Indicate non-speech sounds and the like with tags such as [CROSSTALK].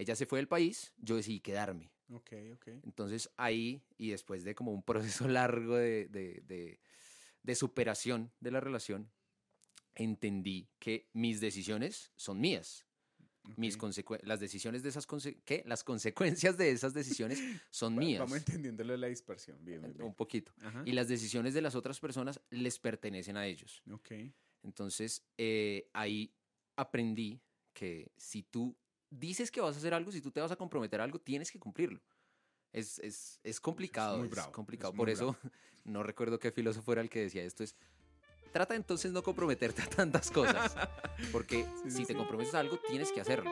Ella se fue del país, yo decidí quedarme. Ok, ok. Entonces ahí, y después de como un [LAUGHS] proceso largo de, de- de- de superación de la relación, entendí que mis decisiones son mías. Mis ok. consecue- las decisiones de esas ¿qué? Las consecuencias de esas decisiones [LAUGHS] son mías. Vamos entendiéndolo de la dispersión. Bien, bien, bien. Un poquito. Ajá. Y las decisiones de las otras personas les pertenecen a ellos. Ok. Entonces, eh, ahí aprendí que si tú dices que vas a hacer algo, si tú te vas a comprometer a algo, tienes que cumplirlo. Es, es, es complicado, muy es complicado. Por eso, [LAUGHS] no recuerdo qué filósofo era el que decía esto, es, trata entonces no comprometerte a tantas cosas, porque Sí, [LAUGHS] sí, si te comprometes a algo, tienes que hacerlo.